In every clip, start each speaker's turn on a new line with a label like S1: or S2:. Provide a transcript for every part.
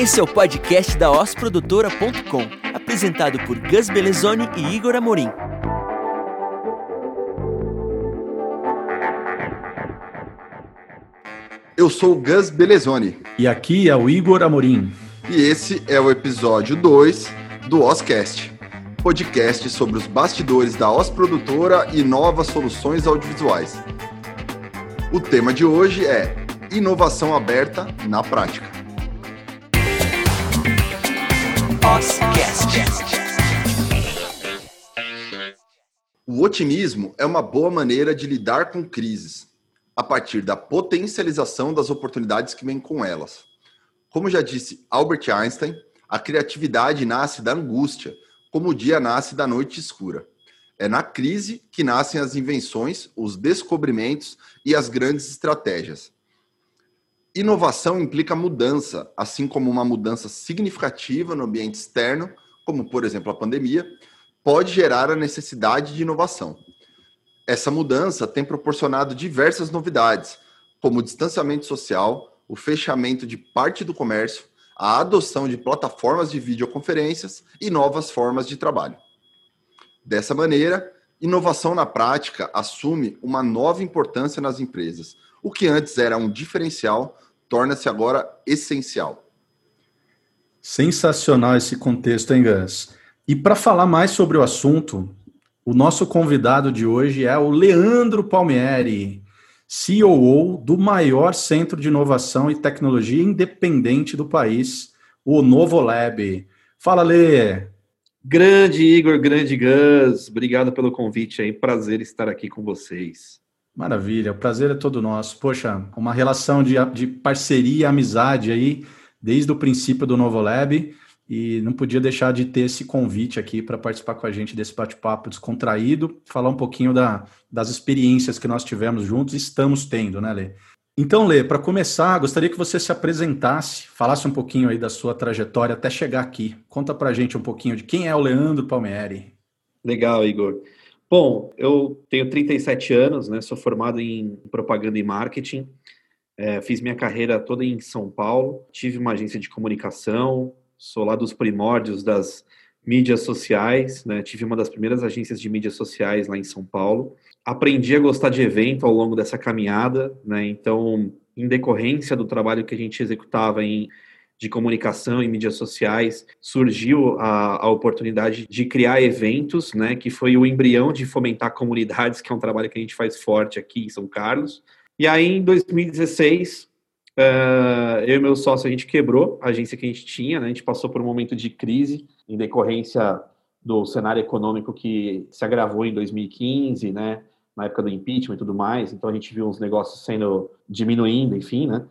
S1: Esse é o podcast da osprodutora.com, apresentado por Gus Belezoni e Igor Amorim.
S2: Eu sou o Gus Belezoni.
S3: E aqui é o Igor Amorim.
S2: E esse é o episódio 2 do Oscast, podcast sobre os bastidores da Os Produtora e novas soluções audiovisuais. O tema de hoje é inovação aberta na prática.
S1: Oscast.
S2: O otimismo é uma boa maneira de lidar com crises, a partir da potencialização das oportunidades que vêm com elas. Como já disse Albert Einstein, a criatividade nasce da angústia, como o dia nasce da noite escura. É na crise que nascem as invenções, os descobrimentos e as grandes estratégias. Inovação implica mudança, assim como uma mudança significativa no ambiente externo, como por exemplo a pandemia, pode gerar a necessidade de inovação. Essa mudança tem proporcionado diversas novidades, como o distanciamento social, o fechamento de parte do comércio, a adoção de plataformas de videoconferências e novas formas de trabalho. Dessa maneira, inovação na prática assume uma nova importância nas empresas. O que antes era um diferencial torna-se agora essencial.
S3: Sensacional esse contexto, hein, Gus? E para falar mais sobre o assunto, o nosso convidado de hoje é o Leandro Palmieri, CEO do maior centro de inovação e tecnologia independente do país, o Novolab. Fala, Lê!
S4: Grande Igor, grande Gus, obrigado pelo convite aí, prazer estar aqui com vocês.
S3: Maravilha, o prazer é todo nosso. Poxa, uma relação de, de parceria e amizade aí, desde o princípio do Novolab, e não podia deixar de ter esse convite aqui para participar com a gente desse bate-papo descontraído, falar um pouquinho da, das experiências que nós tivemos juntos e estamos tendo, né, Lê? Então, Lê, para começar, gostaria que você se apresentasse, falasse um pouquinho aí da sua trajetória até chegar aqui. Conta para a gente um pouquinho de quem é o Leandro Palmieri.
S4: Legal, Igor. Bom, eu tenho 37 anos, né? Sou formado em propaganda e marketing. É, fiz minha carreira toda em São Paulo. Tive uma agência de comunicação, sou lá dos primórdios das mídias sociais, né? Tive uma das primeiras agências de mídias sociais lá em São Paulo. Aprendi a gostar de evento ao longo dessa caminhada, né? Então, em decorrência do trabalho que a gente executava em de comunicação e mídias sociais, surgiu a, a, oportunidade de criar eventos, né, que foi o embrião de fomentar comunidades, que é um trabalho que a gente faz forte aqui em São Carlos. E aí, em 2016, Uh, eu e meu sócio, a gente quebrou a agência que a gente tinha, né? a gente passou por um momento de crise em decorrência do cenário econômico que se agravou em 2015, né? na época do impeachment e tudo mais, então a gente viu uns negócios sendo diminuindo, enfim, né?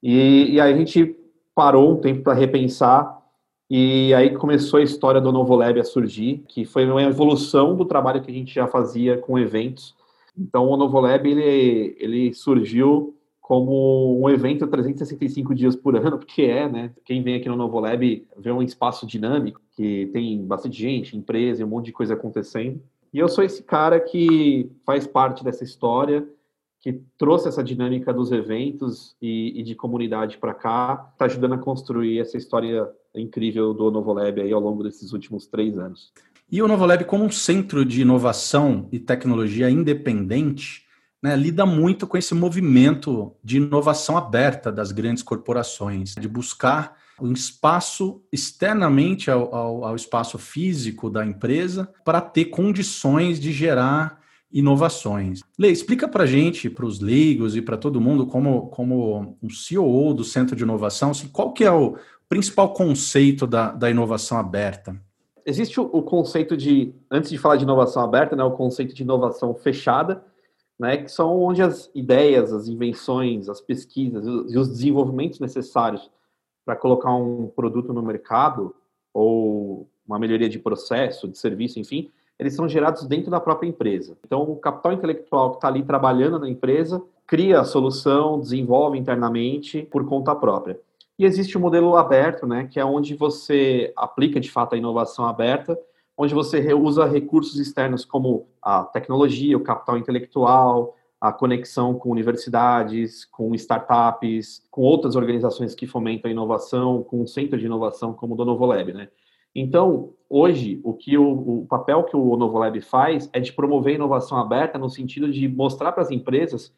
S4: E, e aí a gente parou um tempo para repensar e aí começou a história do Novo Lab a surgir, que foi uma evolução do trabalho que a gente já fazia com eventos. Então o Novo Lab ele, ele surgiu como um evento 365 dias por ano, porque é, né? Quem vem aqui no Novo Lab vê um espaço dinâmico, que tem bastante gente, empresa um monte de coisa acontecendo. E eu sou esse cara que faz parte dessa história, que trouxe essa dinâmica dos eventos e, e de comunidade para cá, está ajudando a construir essa história incrível do Novo Lab aí ao longo desses últimos três anos.
S3: E o Novo Lab, como um centro de inovação e tecnologia independente, né, lida muito com esse movimento de inovação aberta das grandes corporações, de buscar um espaço externamente ao, ao, ao espaço físico da empresa para ter condições de gerar inovações. Lê, explica para a gente, para os leigos e para todo mundo, como, como um CEO do Centro de Inovação, assim, qual que é o principal conceito da, da inovação aberta?
S4: Existe o, o conceito de, antes de falar de inovação aberta, né, o conceito de inovação fechada, né, que são onde as ideias, as invenções, as pesquisas e os desenvolvimentos necessários para colocar um produto no mercado ou uma melhoria de processo, de serviço, enfim, eles são gerados dentro da própria empresa. Então, o capital intelectual que está ali trabalhando na empresa cria a solução, desenvolve internamente por conta própria. E existe o modelo aberto, né, que é onde você aplica de fato a inovação aberta onde você usa recursos externos como a tecnologia, o capital intelectual, a conexão com universidades, com startups, com outras organizações que fomentam a inovação, com um centro de inovação como o do Novolab, né? Então, hoje, o que o, o papel que o Novolab faz é de promover inovação aberta no sentido de mostrar para as empresas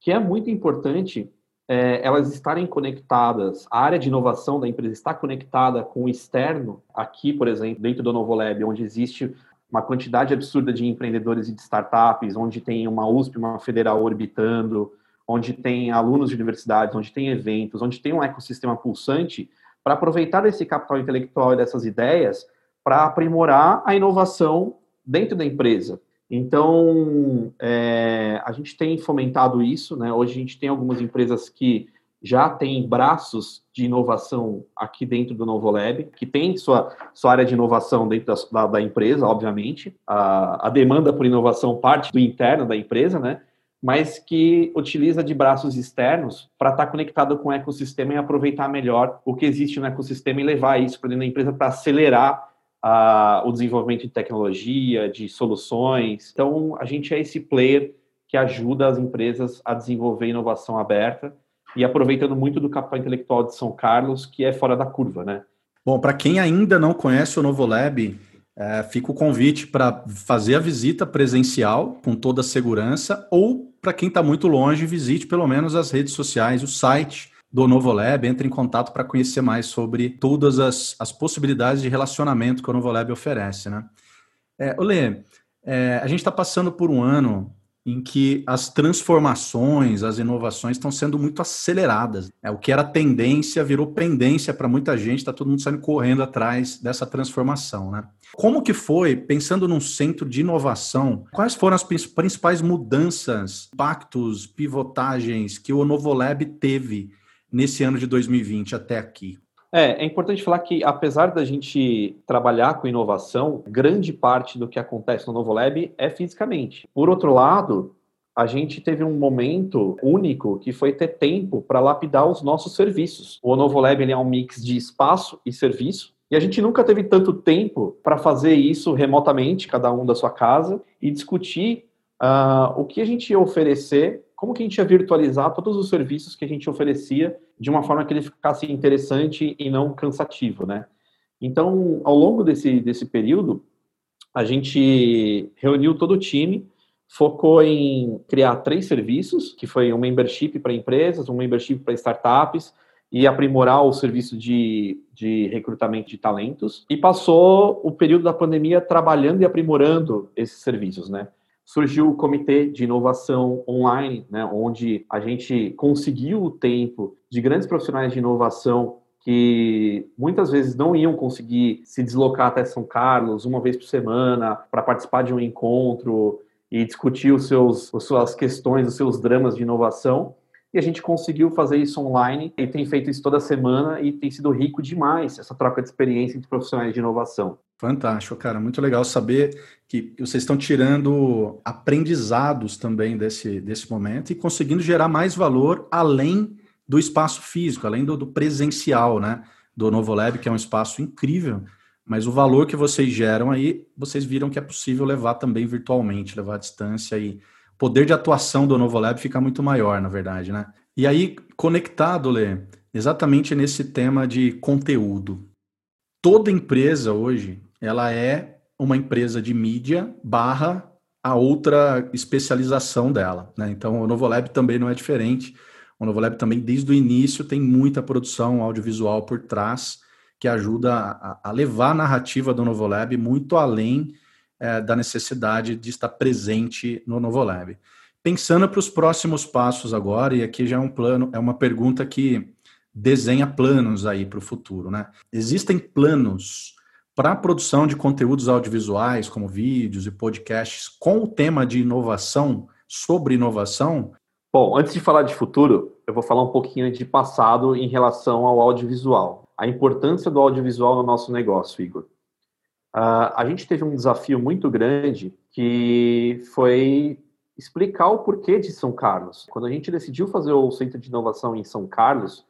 S4: que é muito importante é, elas estarem conectadas, a área de inovação da empresa está conectada com o externo, aqui, por exemplo, dentro do Novolab, onde existe uma quantidade absurda de empreendedores e de startups, onde tem uma USP, uma federal orbitando, onde tem alunos de universidades, onde tem eventos, onde tem um ecossistema pulsante, para aproveitar esse capital intelectual e dessas ideias para aprimorar a inovação dentro da empresa. Então, é, a gente tem fomentado isso, né? Hoje a gente tem algumas empresas que já têm braços de inovação aqui dentro do Novo Lab, que tem sua, sua área de inovação dentro da, da empresa, obviamente. A, a, demanda por inovação parte do interno da empresa, né? Mas que utiliza de braços externos para estar tá conectado com o ecossistema e aproveitar melhor o que existe no ecossistema e levar isso para dentro da empresa para acelerar o desenvolvimento de tecnologia, de soluções. Então, a gente é esse player que ajuda as empresas a desenvolver inovação aberta e aproveitando muito do capital intelectual de São Carlos, que é fora da curva, né?
S3: Bom, para quem ainda não conhece o Novo Lab, é, fica o convite para fazer a visita presencial com toda a segurança, ou para quem está muito longe, visite pelo menos as redes sociais, o site do Novolab, entre em contato para conhecer mais sobre todas as, as possibilidades de relacionamento que o Novolab oferece. Né? É, Olê, é, a gente está passando por um ano em que as transformações, as inovações estão sendo muito aceleradas. É, o que era tendência virou pendência para muita gente, está todo mundo saindo correndo atrás dessa transformação. Né? Como que foi, pensando num centro de inovação, quais foram as principais mudanças, impactos, pivotagens que o Novolab teve nesse ano de 2020 até aqui?
S4: É, é importante falar que, apesar da gente trabalhar com inovação, grande parte do que acontece no Novo Lab é fisicamente. Por outro lado, a gente teve um momento único que foi ter tempo para lapidar os nossos serviços. O Novo Lab ele é um mix de espaço e serviço. E a gente nunca teve tanto tempo para fazer isso remotamente, cada um da sua casa, e discutir uh, o que a gente ia oferecer como que a gente ia virtualizar todos os serviços que a gente oferecia de uma forma que ele ficasse interessante e não cansativo, né? Então, ao longo desse, desse período, a gente reuniu todo o time, focou em criar três serviços, que foi um membership para empresas, um membership para startups e aprimorar o serviço de, de recrutamento de talentos. E passou o período da pandemia trabalhando e aprimorando esses serviços, né? Surgiu o comitê de inovação online, né, onde a gente conseguiu o tempo de grandes profissionais de inovação que muitas vezes não iam conseguir se deslocar até São Carlos uma vez por semana para participar de um encontro e discutir os seus, as suas questões, os seus dramas de inovação. E a gente conseguiu fazer isso online e tem feito isso toda semana e tem sido rico demais essa troca de experiência entre profissionais de inovação.
S3: Fantástico, cara. Muito legal saber que vocês estão tirando aprendizados também desse, desse momento e conseguindo gerar mais valor além do espaço físico, além do, do presencial, né? Do Novo Lab, que é um espaço incrível, mas o valor que vocês geram aí, vocês viram que é possível levar também virtualmente, levar à distância e o poder de atuação do Novo Lab fica muito maior, na verdade, né? E aí, conectado, Lê, exatamente nesse tema de conteúdo. Toda empresa hoje ela é uma empresa de mídia barra a outra especialização dela. Né? Então, o Novolab também não é diferente. O Novolab também, desde o início, tem muita produção audiovisual por trás que ajuda a, a levar a narrativa do Novolab muito além é, da necessidade de estar presente no Novolab. Pensando para os próximos passos agora, e aqui já é um plano, é uma pergunta que desenha planos aí para o futuro, né? Existem planos para a produção de conteúdos audiovisuais, como vídeos e podcasts, com o tema de inovação, sobre inovação?
S4: Bom, antes de falar de futuro, eu vou falar um pouquinho de passado em relação ao audiovisual. A importância do audiovisual no nosso negócio, Igor. Uh, a gente teve um desafio muito grande que foi explicar o porquê de São Carlos. Quando a gente decidiu fazer o Centro de Inovação em São Carlos,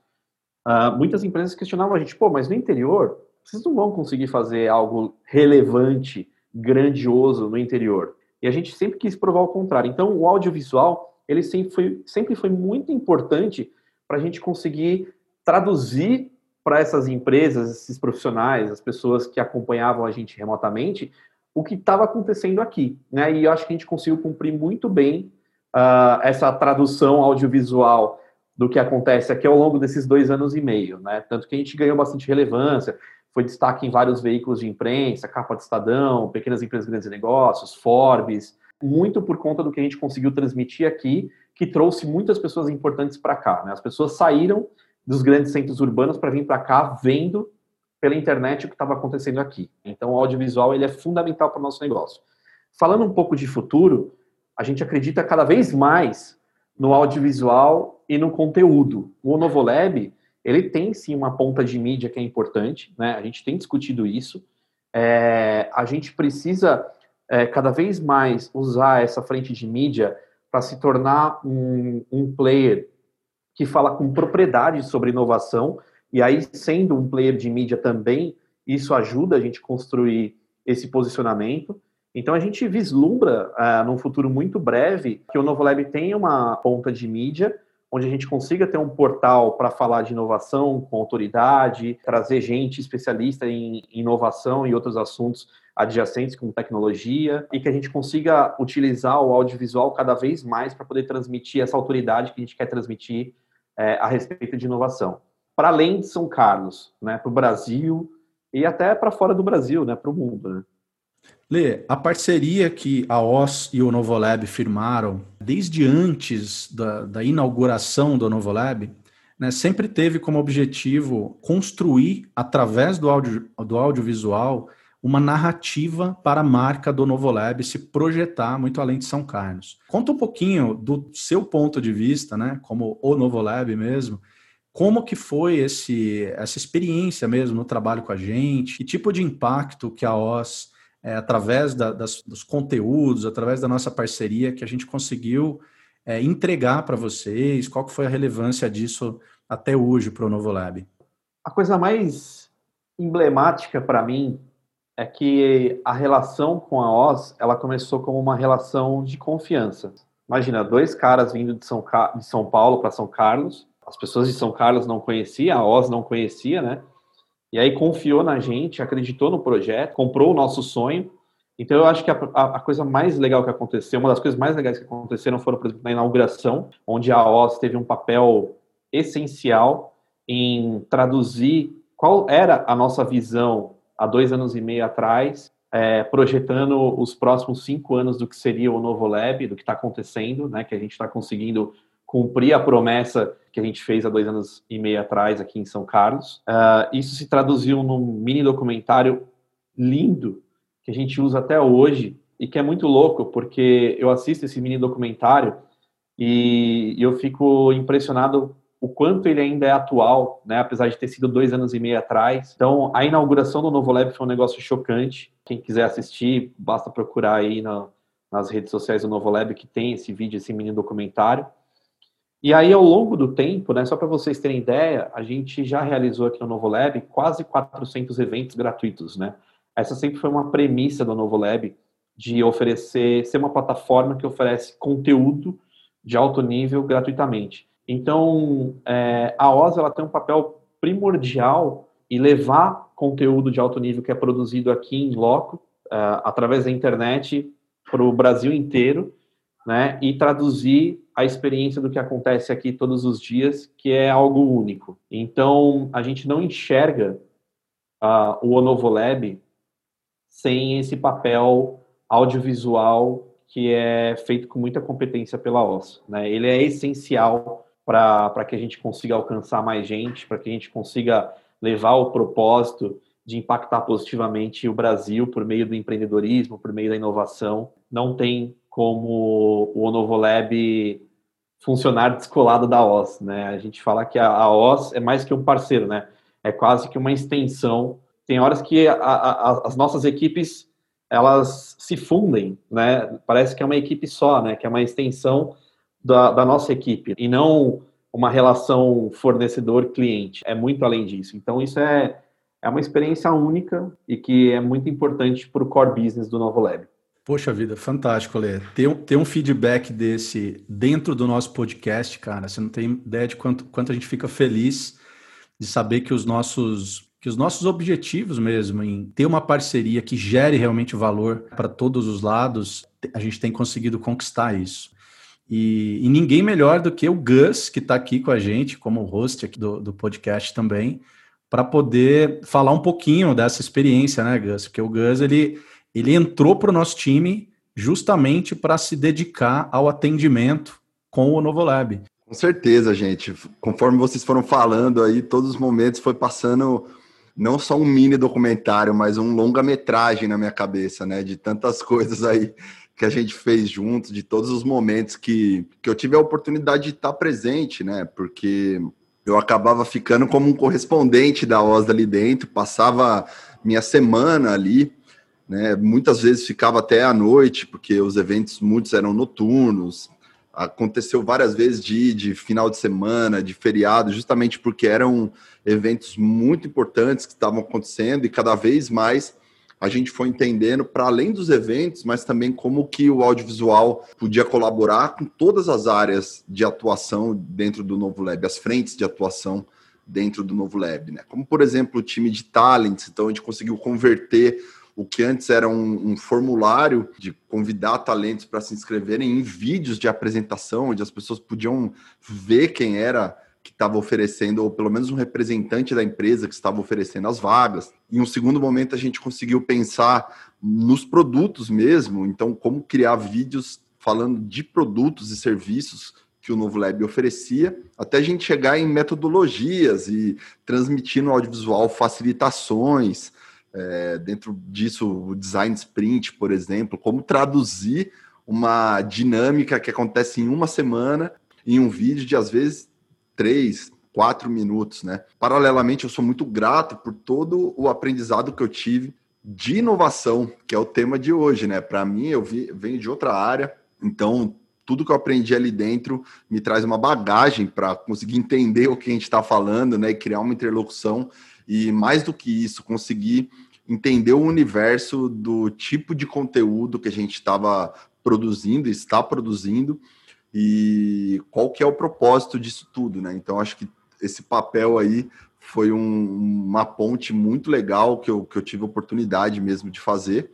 S4: uh, muitas empresas questionavam a gente, pô, mas no interior vocês não vão conseguir fazer algo relevante, grandioso no interior. E a gente sempre quis provar o contrário. Então, o audiovisual ele sempre foi, sempre foi muito importante para a gente conseguir traduzir para essas empresas, esses profissionais, as pessoas que acompanhavam a gente remotamente, o que estava acontecendo aqui. Né? E eu acho que a gente conseguiu cumprir muito bem uh, essa tradução audiovisual do que acontece aqui ao longo desses dois anos e meio. Né? Tanto que a gente ganhou bastante relevância, foi destaque em vários veículos de imprensa, capa de Estadão, Pequenas Empresas Grandes Negócios, Forbes, muito por conta do que a gente conseguiu transmitir aqui, que trouxe muitas pessoas importantes para cá. Né? As pessoas saíram dos grandes centros urbanos para vir para cá vendo pela internet o que estava acontecendo aqui. Então, o audiovisual ele é fundamental para o nosso negócio. Falando um pouco de futuro, a gente acredita cada vez mais no audiovisual e no conteúdo. O Novolab, ele tem sim uma ponta de mídia que é importante, né? A gente tem discutido isso. É, a gente precisa é, cada vez mais usar essa frente de mídia para se tornar um, um player que fala com propriedade sobre inovação, e aí, sendo um player de mídia também, isso ajuda a gente construir esse posicionamento. Então, a gente vislumbra, uh, num futuro muito breve, que o Novolab tenha uma ponta de mídia, onde a gente consiga ter um portal para falar de inovação com autoridade, trazer gente especialista em inovação e outros assuntos adjacentes como tecnologia, e que a gente consiga utilizar o audiovisual cada vez mais para poder transmitir essa autoridade que a gente quer transmitir é, a respeito de inovação. Para além de São Carlos, né, para o Brasil e até para fora do Brasil, né, para o mundo. Né?
S3: Lê, a parceria que a OS e o Novolab firmaram desde antes da, da inauguração do Novolab, né, sempre teve como objetivo construir, através do, audio, do audiovisual, uma narrativa para a marca do Novolab se projetar muito além de São Carlos. Conta um pouquinho do seu ponto de vista, né, como o Novolab mesmo, como que foi esse, essa experiência mesmo no trabalho com a gente, que tipo de impacto que a OS, é, através da, das, dos conteúdos, através da nossa parceria, que a gente conseguiu é, entregar para vocês, qual que foi a relevância disso até hoje para o Novolab?
S4: A coisa mais emblemática para mim é que a relação com a Oz, ela começou como uma relação de confiança. Imagina, dois caras vindo de São, de São Paulo para São Carlos, as pessoas de São Carlos não conheciam, a Oz não conhecia, né? E aí confiou na gente, acreditou no projeto, comprou o nosso sonho. Então eu acho que a, a, a, coisa mais legal que aconteceu, uma das coisas mais legais que aconteceram foram, por exemplo, na inauguração, onde a Oz teve um papel essencial em traduzir qual era a nossa visão há dois anos e meio atrás, é, projetando os próximos cinco anos do que seria o novo Lab, do que está acontecendo, né, que a gente está conseguindo cumprir a promessa que a gente fez há dois anos e meio atrás aqui em São Carlos. Uh, isso se traduziu num mini documentário lindo que a gente usa até hoje e que é muito louco porque eu assisto esse mini documentário e eu fico impressionado o quanto ele ainda é atual, né, apesar de ter sido dois anos e meio atrás. Então, a inauguração do Novo Lab foi um negócio chocante. Quem quiser assistir, basta procurar aí na, nas redes sociais do Novo Lab que tem esse vídeo, esse mini documentário. E aí, ao longo do tempo, né, só para vocês terem ideia, a gente já realizou aqui no Novo Lab quase 400 eventos gratuitos, né? Essa sempre foi uma premissa do Novo Lab de oferecer, ser uma plataforma que oferece conteúdo de alto nível gratuitamente. Então, é, a OZ ela tem um papel primordial em levar conteúdo de alto nível que é produzido aqui em loco, é, através da internet, para o Brasil inteiro, né, e traduzir a experiência do que acontece aqui todos os dias, que é algo único. Então, a gente não enxerga uh, o Onovo Lab sem esse papel audiovisual que é feito com muita competência pela OS. Né? Ele é essencial para que a gente consiga alcançar mais gente, para que a gente consiga levar o propósito de impactar positivamente o Brasil por meio do empreendedorismo, por meio da inovação. Não tem como o Onovolab funcionar descolado da OS, né? A gente fala que a, a OS é mais que um parceiro, né? É quase que uma extensão. Tem horas que a, a, as nossas equipes elas se fundem, né? Parece que é uma equipe só, né? Que é uma extensão da, da nossa equipe e não uma relação fornecedor-cliente. É muito além disso. Então, isso é, é uma experiência única e que é muito importante para o core business do Novo Lab.
S3: Poxa vida, fantástico, Lê. Ter, um, ter um feedback desse dentro do nosso podcast, cara, você não tem ideia de quanto, quanto a gente fica feliz de saber que os nossos que os nossos objetivos mesmo em ter uma parceria que gere realmente valor para todos os lados, a gente tem conseguido conquistar isso. E, e ninguém melhor do que o Gus, que está aqui com a gente, como host aqui do, do podcast também, para poder falar um pouquinho dessa experiência, né, Gus? Porque o Gus, ele, ele entrou para o nosso time justamente para se dedicar ao atendimento com o Novo Lab.
S2: Com certeza, gente. Conforme vocês foram falando aí, todos os momentos foi passando não só um mini documentário, mas um longa-metragem na minha cabeça, né? De tantas coisas aí que a gente fez juntos, de todos os momentos que, que eu tive a oportunidade de estar presente, né? Porque eu acabava ficando como um correspondente da OSDA ali dentro, passava minha semana ali, né? Muitas vezes ficava até à noite, porque os eventos muitos eram noturnos, aconteceu várias vezes de, de final de semana, de feriado, justamente porque eram eventos muito importantes que estavam acontecendo e cada vez mais a gente foi entendendo para além dos eventos, mas também como que o audiovisual podia colaborar com todas as áreas de atuação dentro do Novo Lab, as frentes de atuação dentro do Novo Lab, né? Como por exemplo o time de talents, então a gente conseguiu converter o que antes era um, um formulário de convidar talentos para se inscreverem em vídeos de apresentação, onde as pessoas podiam ver quem era que estava oferecendo, ou pelo menos um representante da empresa que estava oferecendo as vagas. Em um segundo momento, a gente conseguiu pensar nos produtos mesmo, então, como criar vídeos falando de produtos e serviços que o Novo Lab oferecia, até a gente chegar em metodologias e transmitir no audiovisual facilitações, é, dentro disso, o design sprint, por exemplo, como traduzir uma dinâmica que acontece em uma semana em um vídeo de às vezes três, quatro minutos, né? Paralelamente, eu sou muito grato por todo o aprendizado que eu tive de inovação, que é o tema de hoje, né? Para mim, eu vi, venho de outra área, então tudo que eu aprendi ali dentro me traz uma bagagem para conseguir entender o que a gente está falando, né? E criar uma interlocução e mais do que isso, conseguir entender o universo do tipo de conteúdo que a gente estava produzindo, está produzindo e qual que é o propósito disso tudo, né? Então acho que esse papel aí foi um, uma ponte muito legal que eu, que eu tive a oportunidade mesmo de fazer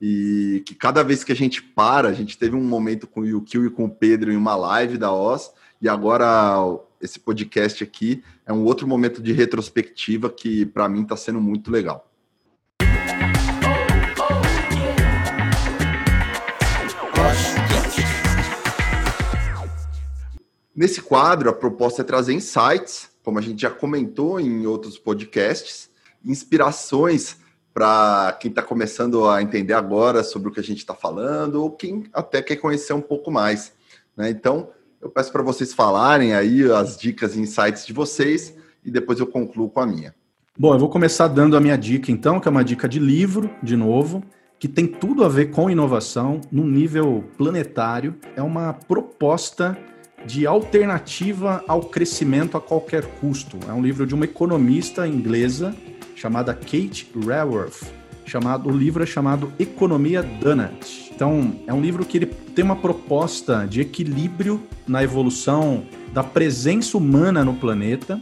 S2: e que cada vez que a gente para, a gente teve um momento com o Yukio e com o Pedro em uma live da OS e agora esse podcast aqui é um outro momento de retrospectiva que para mim está sendo muito legal. Nesse quadro, a proposta é trazer insights, como a gente já comentou em outros podcasts, inspirações para quem está começando a entender agora sobre o que a gente está falando, ou quem até quer conhecer um pouco mais. Né? Então, eu peço para vocês falarem aí as dicas e insights de vocês e depois eu concluo com a minha.
S3: Bom, eu vou começar dando a minha dica então, que é uma dica de livro, de novo, que tem tudo a ver com inovação num nível planetário. É uma proposta de alternativa ao crescimento a qualquer custo. É um livro de uma economista inglesa chamada Kate Raworth. Chamado, o livro é chamado Economia Donut. Então, é um livro que ele tem uma proposta de equilíbrio na evolução da presença humana no planeta,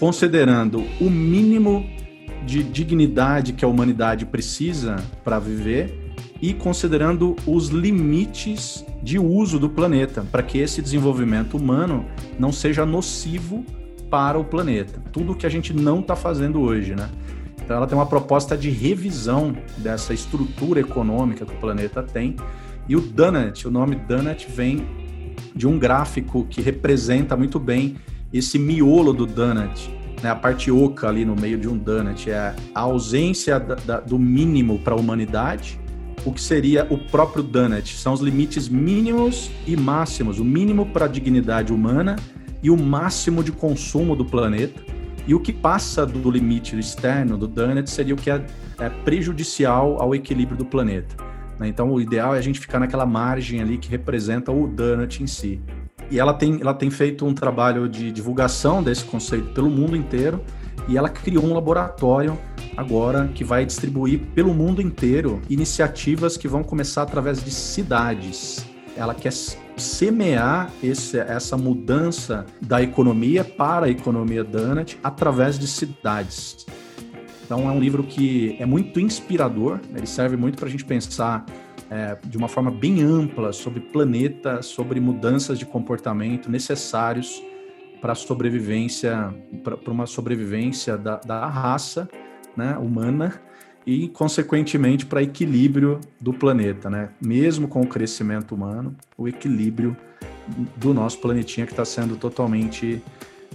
S3: considerando o mínimo de dignidade que a humanidade precisa para viver e considerando os limites de uso do planeta, para que esse desenvolvimento humano não seja nocivo para o planeta. Tudo que a gente não está fazendo hoje, né? Então ela tem uma proposta de revisão dessa estrutura econômica que o planeta tem. E o Donut, o nome Donut vem de um gráfico que representa muito bem esse miolo do donut, né? A parte oca ali no meio de um donut é a ausência da, da, do mínimo para a humanidade o que seria o próprio Dunnett. São os limites mínimos e máximos, o mínimo para a dignidade humana e o máximo de consumo do planeta. E o que passa do limite externo do Dunnett seria o que é, é prejudicial ao equilíbrio do planeta. Né? Então, o ideal é a gente ficar naquela margem ali que representa o Dunnett em si. E ela tem, ela tem feito um trabalho de divulgação desse conceito pelo mundo inteiro e ela criou um laboratório agora que vai distribuir pelo mundo inteiro iniciativas que vão começar através de cidades. Ela quer semear esse, essa mudança da economia para a economia Donut através de cidades. Então é um livro que é muito inspirador, ele serve muito para a gente pensar é, de uma forma bem ampla sobre planeta, sobre mudanças de comportamento necessários para sobrevivência, para uma sobrevivência da, da raça né, humana e, consequentemente, para equilíbrio do planeta, né? Mesmo com o crescimento humano, o equilíbrio do nosso planetinha que está sendo totalmente,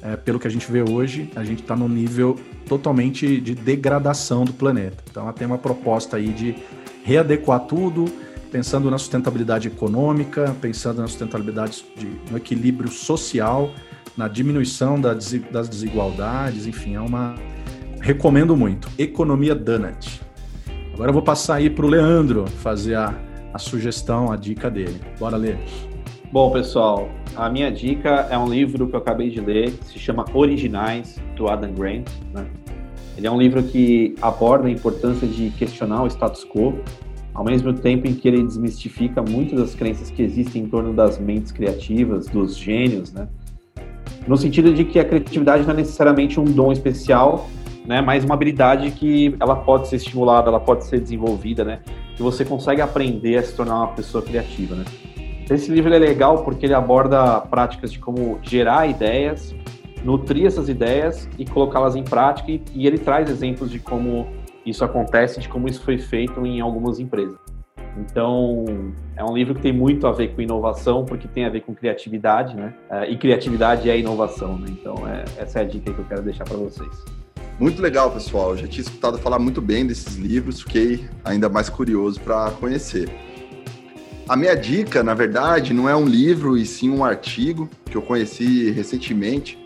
S3: é, pelo que a gente vê hoje, a gente está no nível totalmente de degradação do planeta. Então, ela tem uma proposta aí de readequar tudo, pensando na sustentabilidade econômica, pensando na sustentabilidade de, no equilíbrio social, na diminuição da, das desigualdades, enfim, é uma recomendo muito. Economia Donut. Agora eu vou passar aí para o Leandro fazer a, a sugestão, a dica dele. Bora ler.
S4: Bom, pessoal, a minha dica é um livro que eu acabei de ler, se chama Originais, do Adam Grant. Né? Ele é um livro que aborda a importância de questionar o status quo, ao mesmo tempo em que ele desmistifica muitas das crenças que existem em torno das mentes criativas, dos gênios, né? No sentido de que a criatividade não é necessariamente um dom especial, né? Mas uma habilidade que ela pode ser estimulada, ela pode ser desenvolvida, né? Que você consegue aprender a se tornar uma pessoa criativa, né? Esse livro é legal porque ele aborda práticas de como gerar ideias, nutrir essas ideias e colocá-las em prática e, ele traz exemplos de como isso acontece, de como isso foi feito em algumas empresas. Então, é um livro que tem muito a ver com inovação, porque tem a ver com criatividade, né? É, e criatividade é inovação, né? Então, é, essa é a dica que eu quero deixar para vocês.
S2: Muito legal, pessoal. Eu já tinha escutado falar muito bem desses livros, fiquei ainda mais curioso para conhecer. A minha dica, na verdade, não é um livro e sim um artigo que eu conheci recentemente.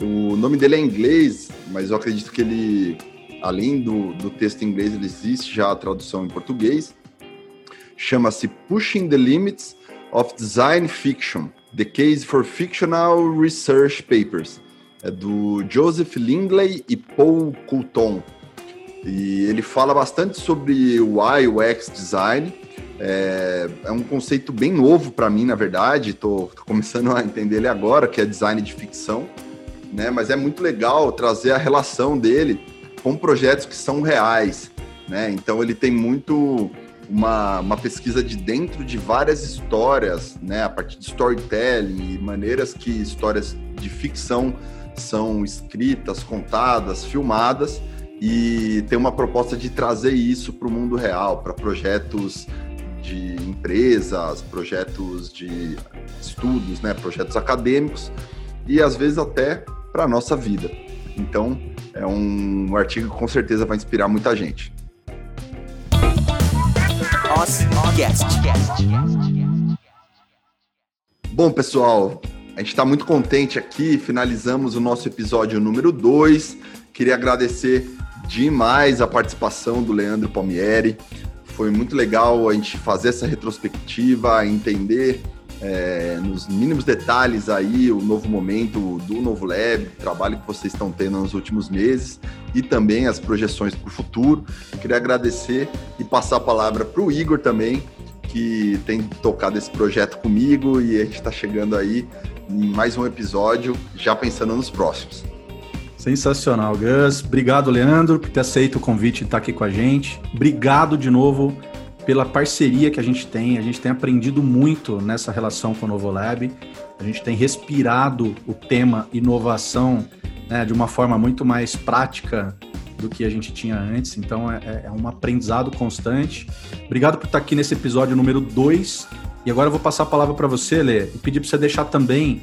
S2: O nome dele é inglês, mas eu acredito que ele, além do, do texto em inglês, ele existe já a tradução em português. Chama-se Pushing the Limits of Design Fiction: The Case for Fictional Research Papers é do Joseph Lindley e Paul Coulton. E ele fala bastante sobre o UI, UX design. É, é um conceito bem novo para mim, na verdade. Estou começando a entender ele agora, que é design de ficção. Né? Mas é muito legal trazer a relação dele com projetos que são reais. Né? Então ele tem muito uma, uma pesquisa de dentro de várias histórias, né? a partir de storytelling e maneiras que histórias de ficção são escritas, contadas, filmadas e tem uma proposta de trazer isso para o mundo real, para projetos de empresas, projetos de estudos, né, projetos acadêmicos e às vezes até para a nossa vida. Então, é um artigo que com certeza vai inspirar muita gente. Bom, pessoal, a gente está muito contente aqui, finalizamos o nosso episódio número 2. Queria agradecer demais a participação do Leandro Palmieri. Foi muito legal a gente fazer essa retrospectiva, entender é, nos mínimos detalhes aí o novo momento do Novo Lab, o trabalho que vocês estão tendo nos últimos meses e também as projeções para o futuro. Queria agradecer e passar a palavra para o Igor também, que tem tocado esse projeto comigo e a gente está chegando aí em mais um episódio, já pensando nos próximos.
S3: Sensacional, Gus. Obrigado, Leandro, por ter aceito o convite de estar aqui com a gente. Obrigado de novo pela parceria que a gente tem. A gente tem aprendido muito nessa relação com o Novo Lab. A gente tem respirado o tema inovação né, de uma forma muito mais prática do que a gente tinha antes. Então é, é um aprendizado constante. Obrigado por estar aqui nesse episódio número 2 e agora eu vou passar a palavra para você, Lê, e pedir para você deixar também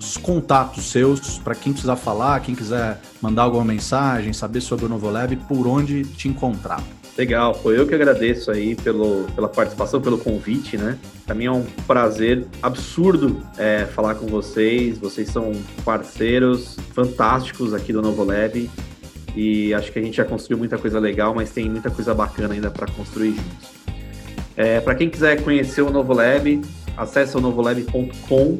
S3: os contatos seus para quem precisar falar, quem quiser mandar alguma mensagem, saber sobre o Novolab, por onde te encontrar.
S4: Legal, foi eu que agradeço aí pelo, pela participação, pelo convite, né? Para mim é um prazer absurdo é, falar com vocês. Vocês são parceiros fantásticos aqui do Novolab e acho que a gente já construiu muita coisa legal, mas tem muita coisa bacana ainda para construir juntos. É, Para quem quiser conhecer o Novo Lab, acesse o novolab.com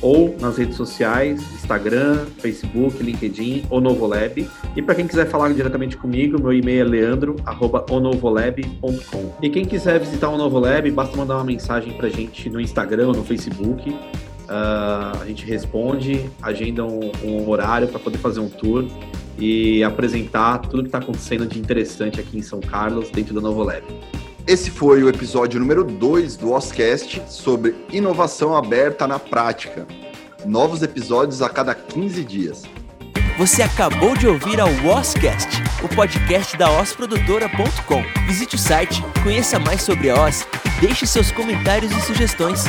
S4: ou nas redes sociais, Instagram, Facebook, LinkedIn, Onovolab. E para quem quiser falar diretamente comigo, meu e-mail é leandro@onovolab.com. E quem quiser visitar o Novolab, basta mandar uma mensagem para gente no Instagram ou no Facebook. Uh, a gente responde, agenda um, um horário para poder fazer um tour e apresentar tudo que está acontecendo de interessante aqui em São Carlos, dentro da Novolab.
S2: Esse foi o episódio número 2 do Oscast sobre inovação aberta na prática. Novos episódios a cada 15 dias.
S1: Você acabou de ouvir a Oscast, o podcast da osprodutora.com. Visite o site, conheça mais sobre a Os e deixe seus comentários e sugestões.